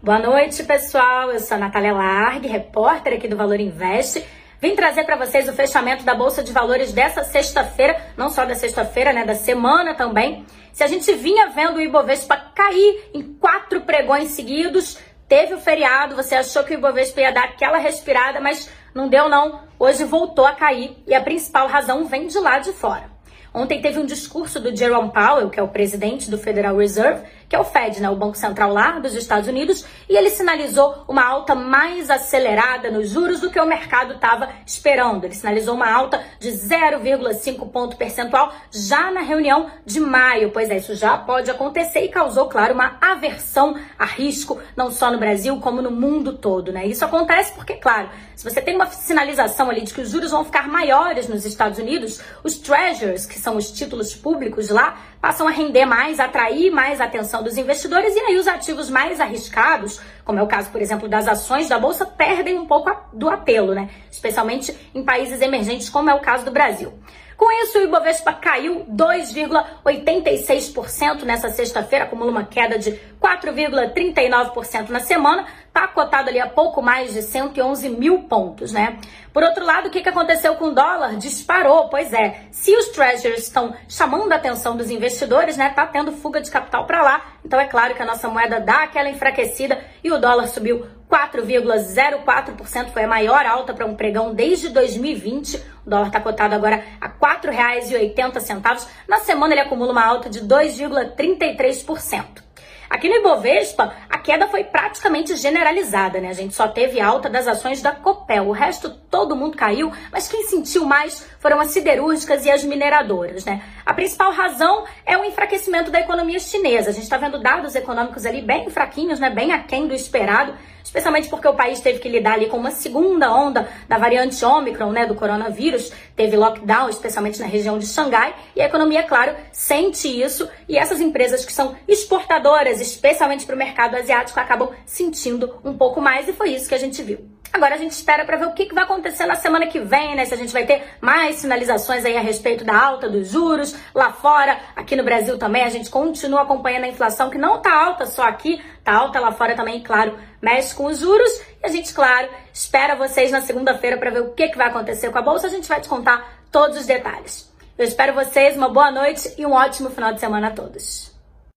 Boa noite, pessoal. Eu sou a Natália Largue, repórter aqui do Valor Invest. Vim trazer para vocês o fechamento da Bolsa de Valores dessa sexta-feira, não só da sexta-feira, né, da semana também. Se a gente vinha vendo o Ibovespa cair em quatro pregões seguidos, teve o feriado, você achou que o Ibovespa ia dar aquela respirada, mas não deu não. Hoje voltou a cair e a principal razão vem de lá de fora. Ontem teve um discurso do Jerome Powell, que é o presidente do Federal Reserve, que é o Fed, né, o Banco Central lá dos Estados Unidos, e ele sinalizou uma alta mais acelerada nos juros do que o mercado estava esperando. Ele sinalizou uma alta de 0,5 ponto percentual já na reunião de maio. Pois é, isso já pode acontecer e causou, claro, uma aversão a risco, não só no Brasil, como no mundo todo, né? Isso acontece porque, claro, se você tem uma sinalização ali de que os juros vão ficar maiores nos Estados Unidos, os treasures, que são os títulos públicos lá, passam a render mais, atrair mais a atenção dos investidores e aí os ativos mais arriscados, como é o caso, por exemplo, das ações da bolsa, perdem um pouco do apelo, né? Especialmente em países emergentes, como é o caso do Brasil. Com isso, o Ibovespa caiu 2,86% nessa sexta-feira, acumula uma queda de 4,39% na semana, está cotado ali a pouco mais de 111 mil pontos, né? Por outro lado, o que, aconteceu com o dólar? Disparou, pois é. Se os treasuries estão chamando a atenção dos investidores, né? Tá tendo fuga de capital para lá. Então é claro que a nossa moeda dá aquela enfraquecida e o dólar subiu 4,04%, foi a maior alta para um pregão desde 2020. O dólar está cotado agora a R$ 4,80. Na semana ele acumula uma alta de 2,33%. Aqui no Ibovespa, a queda foi praticamente generalizada, né? A gente só teve alta das ações da Copel. O resto, todo mundo caiu, mas quem sentiu mais foram as siderúrgicas e as mineradoras, né? A principal razão é o enfraquecimento da economia chinesa. A gente está vendo dados econômicos ali bem fraquinhos, né? Bem aquém do esperado especialmente porque o país teve que lidar ali com uma segunda onda da variante Omicron, né, do coronavírus, teve lockdown, especialmente na região de Xangai, e a economia, claro, sente isso, e essas empresas que são exportadoras, especialmente para o mercado asiático, acabam sentindo um pouco mais, e foi isso que a gente viu. Agora a gente espera para ver o que, que vai acontecer na semana que vem, né? Se a gente vai ter mais sinalizações aí a respeito da alta dos juros lá fora, aqui no Brasil também a gente continua acompanhando a inflação que não tá alta só aqui, tá alta lá fora também, claro, mexe com os juros. E a gente, claro, espera vocês na segunda-feira para ver o que, que vai acontecer com a bolsa. A gente vai te contar todos os detalhes. Eu espero vocês, uma boa noite e um ótimo final de semana a todos.